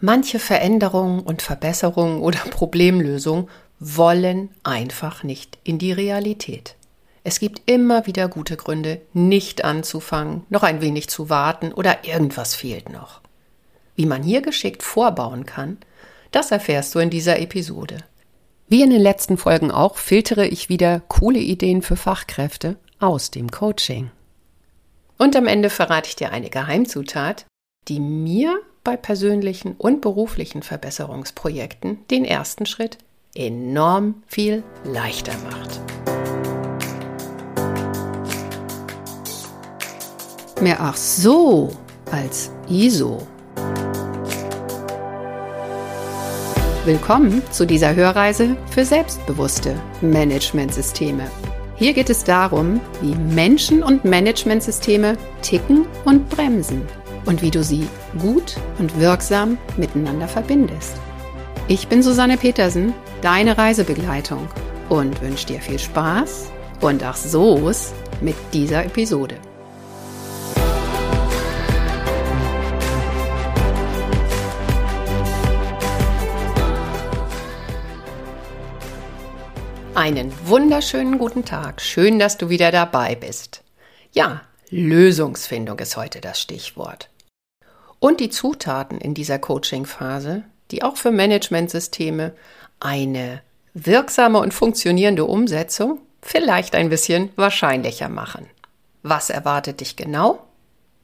Manche Veränderungen und Verbesserungen oder Problemlösungen wollen einfach nicht in die Realität. Es gibt immer wieder gute Gründe, nicht anzufangen, noch ein wenig zu warten oder irgendwas fehlt noch. Wie man hier geschickt vorbauen kann, das erfährst du in dieser Episode. Wie in den letzten Folgen auch, filtere ich wieder coole Ideen für Fachkräfte aus dem Coaching. Und am Ende verrate ich dir eine Geheimzutat, die mir bei persönlichen und beruflichen Verbesserungsprojekten den ersten Schritt enorm viel leichter macht. Mehr ach so als ISO. Willkommen zu dieser Hörreise für selbstbewusste Managementsysteme. Hier geht es darum, wie Menschen und Managementsysteme ticken und bremsen und wie du sie gut und wirksam miteinander verbindest. Ich bin Susanne Petersen, deine Reisebegleitung und wünsche dir viel Spaß und ach so's mit dieser Episode. Einen wunderschönen guten Tag. Schön, dass du wieder dabei bist. Ja, Lösungsfindung ist heute das Stichwort. Und die Zutaten in dieser Coaching-Phase, die auch für Managementsysteme eine wirksame und funktionierende Umsetzung vielleicht ein bisschen wahrscheinlicher machen. Was erwartet dich genau?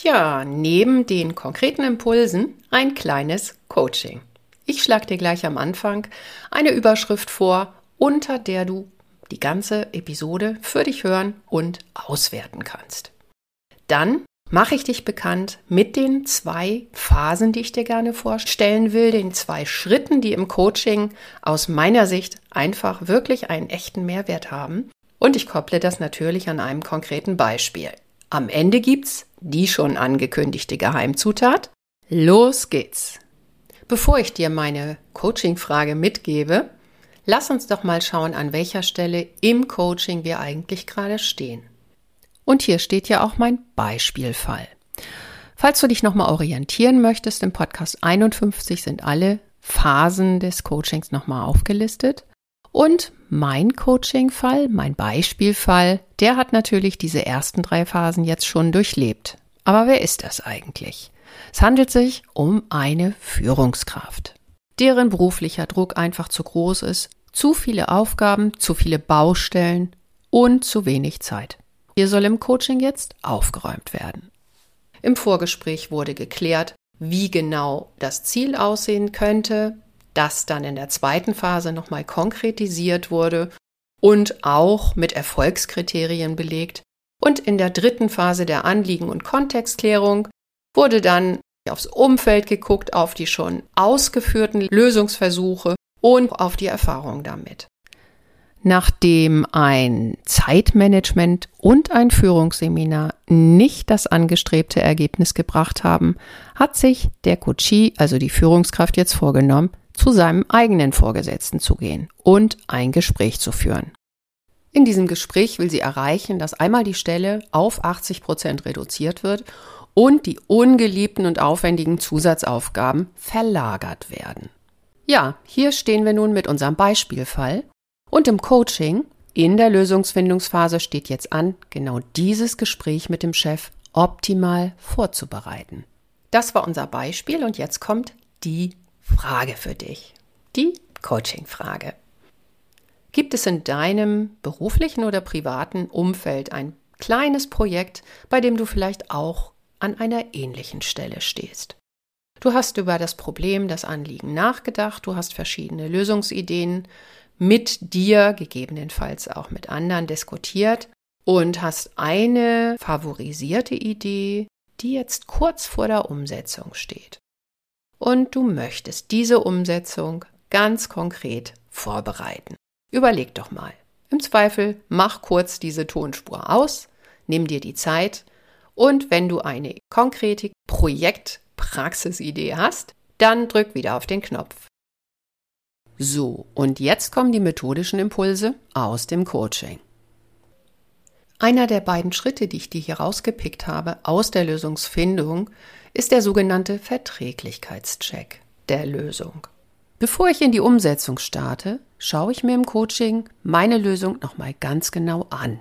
Ja, neben den konkreten Impulsen ein kleines Coaching. Ich schlage dir gleich am Anfang eine Überschrift vor unter der du die ganze Episode für dich hören und auswerten kannst. Dann mache ich dich bekannt mit den zwei Phasen, die ich dir gerne vorstellen will, den zwei Schritten, die im Coaching aus meiner Sicht einfach wirklich einen echten Mehrwert haben. Und ich kopple das natürlich an einem konkreten Beispiel. Am Ende gibt's die schon angekündigte Geheimzutat. Los geht's! Bevor ich dir meine Coaching-Frage mitgebe, Lass uns doch mal schauen, an welcher Stelle im Coaching wir eigentlich gerade stehen. Und hier steht ja auch mein Beispielfall. Falls du dich nochmal orientieren möchtest, im Podcast 51 sind alle Phasen des Coachings nochmal aufgelistet. Und mein Coaching-Fall, mein Beispielfall, der hat natürlich diese ersten drei Phasen jetzt schon durchlebt. Aber wer ist das eigentlich? Es handelt sich um eine Führungskraft, deren beruflicher Druck einfach zu groß ist, zu viele Aufgaben, zu viele Baustellen und zu wenig Zeit. Hier soll im Coaching jetzt aufgeräumt werden. Im Vorgespräch wurde geklärt, wie genau das Ziel aussehen könnte, das dann in der zweiten Phase nochmal konkretisiert wurde und auch mit Erfolgskriterien belegt. Und in der dritten Phase der Anliegen- und Kontextklärung wurde dann aufs Umfeld geguckt, auf die schon ausgeführten Lösungsversuche und auf die Erfahrung damit. Nachdem ein Zeitmanagement und ein Führungsseminar nicht das angestrebte Ergebnis gebracht haben, hat sich der Coachie, also die Führungskraft, jetzt vorgenommen, zu seinem eigenen Vorgesetzten zu gehen und ein Gespräch zu führen. In diesem Gespräch will sie erreichen, dass einmal die Stelle auf 80 Prozent reduziert wird und die ungeliebten und aufwendigen Zusatzaufgaben verlagert werden. Ja, hier stehen wir nun mit unserem Beispielfall und im Coaching in der Lösungsfindungsphase steht jetzt an, genau dieses Gespräch mit dem Chef optimal vorzubereiten. Das war unser Beispiel und jetzt kommt die Frage für dich. Die Coaching-Frage. Gibt es in deinem beruflichen oder privaten Umfeld ein kleines Projekt, bei dem du vielleicht auch an einer ähnlichen Stelle stehst? Du hast über das Problem, das Anliegen nachgedacht, du hast verschiedene Lösungsideen mit dir, gegebenenfalls auch mit anderen diskutiert und hast eine favorisierte Idee, die jetzt kurz vor der Umsetzung steht. Und du möchtest diese Umsetzung ganz konkret vorbereiten. Überleg doch mal. Im Zweifel mach kurz diese Tonspur aus, nimm dir die Zeit und wenn du eine konkrete Projekt Praxisidee hast, dann drück wieder auf den Knopf. So, und jetzt kommen die methodischen Impulse aus dem Coaching. Einer der beiden Schritte, die ich dir hier rausgepickt habe aus der Lösungsfindung, ist der sogenannte Verträglichkeitscheck. der Lösung. Bevor ich in die Umsetzung starte, schaue ich mir im Coaching meine Lösung nochmal ganz genau an.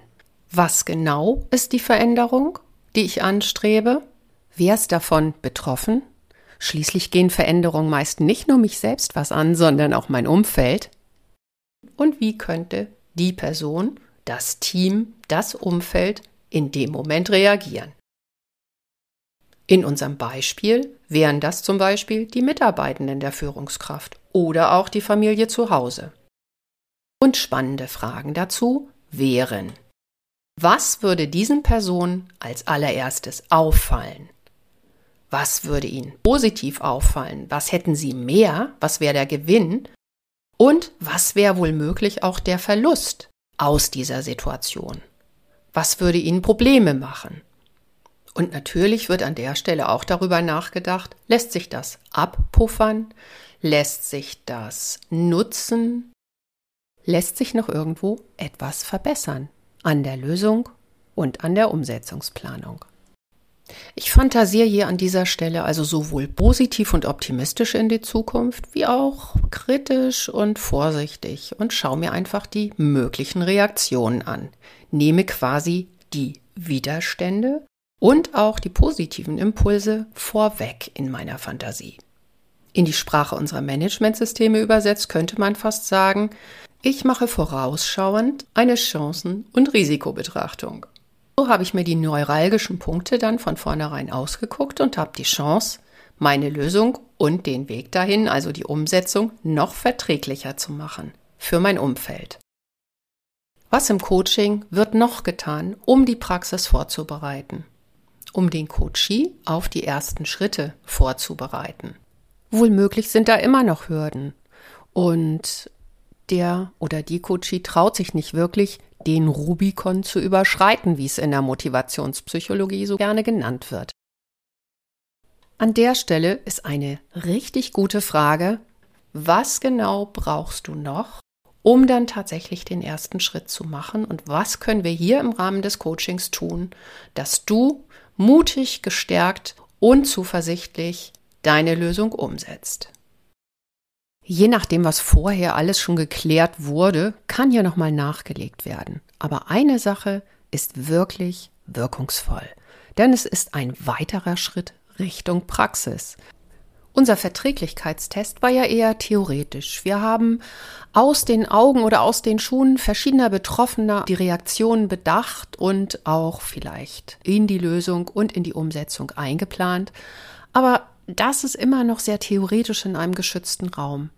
Was genau ist die Veränderung, die ich anstrebe? Wer ist davon betroffen? Schließlich gehen Veränderungen meist nicht nur mich selbst was an, sondern auch mein Umfeld. Und wie könnte die Person, das Team, das Umfeld in dem Moment reagieren? In unserem Beispiel wären das zum Beispiel die Mitarbeitenden der Führungskraft oder auch die Familie zu Hause. Und spannende Fragen dazu wären, was würde diesen Personen als allererstes auffallen? Was würde ihnen positiv auffallen? Was hätten sie mehr? Was wäre der Gewinn? Und was wäre wohl möglich auch der Verlust aus dieser Situation? Was würde ihnen Probleme machen? Und natürlich wird an der Stelle auch darüber nachgedacht, lässt sich das abpuffern? Lässt sich das nutzen? Lässt sich noch irgendwo etwas verbessern an der Lösung und an der Umsetzungsplanung? Ich fantasiere hier an dieser Stelle also sowohl positiv und optimistisch in die Zukunft, wie auch kritisch und vorsichtig und schaue mir einfach die möglichen Reaktionen an. Nehme quasi die Widerstände und auch die positiven Impulse vorweg in meiner Fantasie. In die Sprache unserer Managementsysteme übersetzt könnte man fast sagen, ich mache vorausschauend eine Chancen- und Risikobetrachtung. So habe ich mir die neuralgischen Punkte dann von vornherein ausgeguckt und habe die Chance, meine Lösung und den Weg dahin, also die Umsetzung, noch verträglicher zu machen für mein Umfeld. Was im Coaching wird noch getan, um die Praxis vorzubereiten? Um den Coachee auf die ersten Schritte vorzubereiten. Wohlmöglich sind da immer noch Hürden. Und der oder die Coachie traut sich nicht wirklich, den Rubikon zu überschreiten, wie es in der Motivationspsychologie so gerne genannt wird. An der Stelle ist eine richtig gute Frage, was genau brauchst du noch, um dann tatsächlich den ersten Schritt zu machen und was können wir hier im Rahmen des Coachings tun, dass du mutig, gestärkt und zuversichtlich deine Lösung umsetzt. Je nachdem, was vorher alles schon geklärt wurde, kann hier nochmal nachgelegt werden. Aber eine Sache ist wirklich wirkungsvoll, denn es ist ein weiterer Schritt Richtung Praxis. Unser Verträglichkeitstest war ja eher theoretisch. Wir haben aus den Augen oder aus den Schuhen verschiedener Betroffener die Reaktionen bedacht und auch vielleicht in die Lösung und in die Umsetzung eingeplant. Aber das ist immer noch sehr theoretisch in einem geschützten Raum.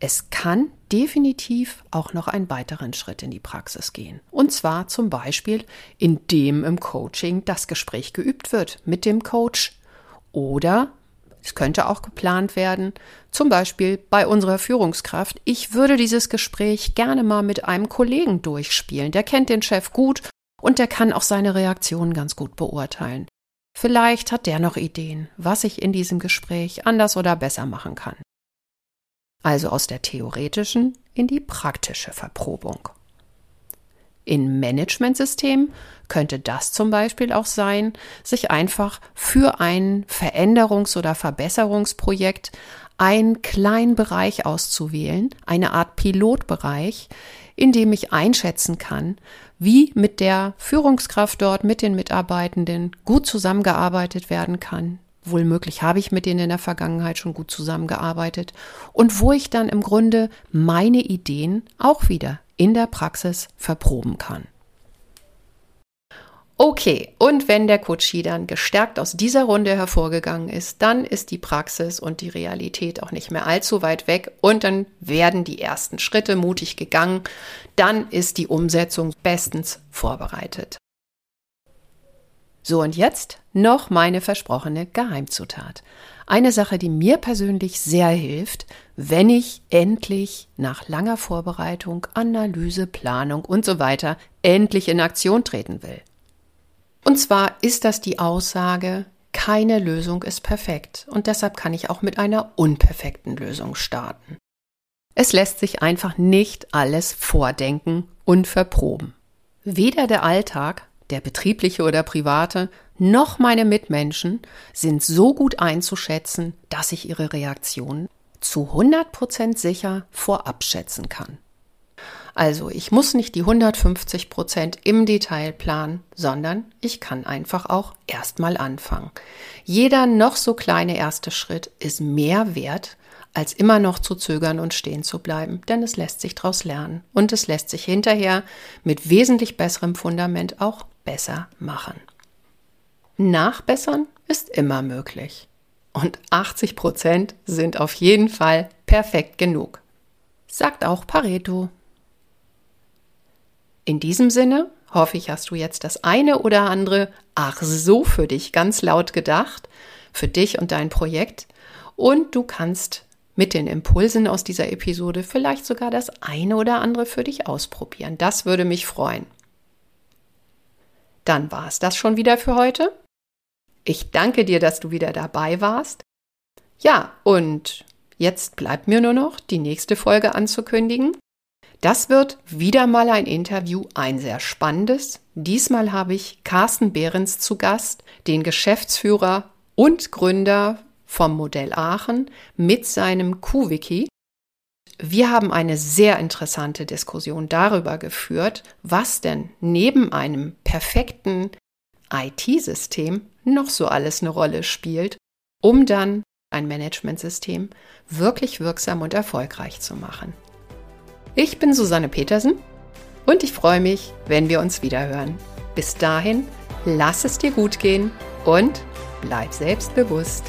Es kann definitiv auch noch einen weiteren Schritt in die Praxis gehen. Und zwar zum Beispiel, indem im Coaching das Gespräch geübt wird mit dem Coach oder es könnte auch geplant werden, zum Beispiel bei unserer Führungskraft. Ich würde dieses Gespräch gerne mal mit einem Kollegen durchspielen. Der kennt den Chef gut und der kann auch seine Reaktionen ganz gut beurteilen. Vielleicht hat der noch Ideen, was ich in diesem Gespräch anders oder besser machen kann. Also aus der theoretischen in die praktische Verprobung. In Managementsystemen könnte das zum Beispiel auch sein, sich einfach für ein Veränderungs- oder Verbesserungsprojekt einen kleinen Bereich auszuwählen, eine Art Pilotbereich, in dem ich einschätzen kann, wie mit der Führungskraft dort, mit den Mitarbeitenden gut zusammengearbeitet werden kann. Wohlmöglich habe ich mit denen in der Vergangenheit schon gut zusammengearbeitet und wo ich dann im Grunde meine Ideen auch wieder in der Praxis verproben kann. Okay, und wenn der Coachie dann gestärkt aus dieser Runde hervorgegangen ist, dann ist die Praxis und die Realität auch nicht mehr allzu weit weg und dann werden die ersten Schritte mutig gegangen, dann ist die Umsetzung bestens vorbereitet. So und jetzt noch meine versprochene Geheimzutat. Eine Sache, die mir persönlich sehr hilft, wenn ich endlich nach langer Vorbereitung, Analyse, Planung und so weiter endlich in Aktion treten will. Und zwar ist das die Aussage, keine Lösung ist perfekt und deshalb kann ich auch mit einer unperfekten Lösung starten. Es lässt sich einfach nicht alles vordenken und verproben. Weder der Alltag, der betriebliche oder private, noch meine Mitmenschen sind so gut einzuschätzen, dass ich ihre Reaktionen zu 100% sicher vorab schätzen kann. Also ich muss nicht die 150% im Detail planen, sondern ich kann einfach auch erstmal anfangen. Jeder noch so kleine erste Schritt ist mehr wert, als immer noch zu zögern und stehen zu bleiben, denn es lässt sich daraus lernen und es lässt sich hinterher mit wesentlich besserem Fundament auch besser machen. Nachbessern ist immer möglich. Und 80 Prozent sind auf jeden Fall perfekt genug. Sagt auch Pareto. In diesem Sinne hoffe ich, hast du jetzt das eine oder andere ach so für dich ganz laut gedacht, für dich und dein Projekt. Und du kannst mit den Impulsen aus dieser Episode vielleicht sogar das eine oder andere für dich ausprobieren. Das würde mich freuen. Dann war es das schon wieder für heute. Ich danke dir, dass du wieder dabei warst. Ja, und jetzt bleibt mir nur noch, die nächste Folge anzukündigen. Das wird wieder mal ein Interview, ein sehr spannendes. Diesmal habe ich Carsten Behrens zu Gast, den Geschäftsführer und Gründer vom Modell Aachen mit seinem Q-Wiki. Wir haben eine sehr interessante Diskussion darüber geführt, was denn neben einem perfekten IT-System noch so alles eine Rolle spielt, um dann ein Managementsystem wirklich wirksam und erfolgreich zu machen. Ich bin Susanne Petersen und ich freue mich, wenn wir uns wieder hören. Bis dahin, lass es dir gut gehen und bleib selbstbewusst.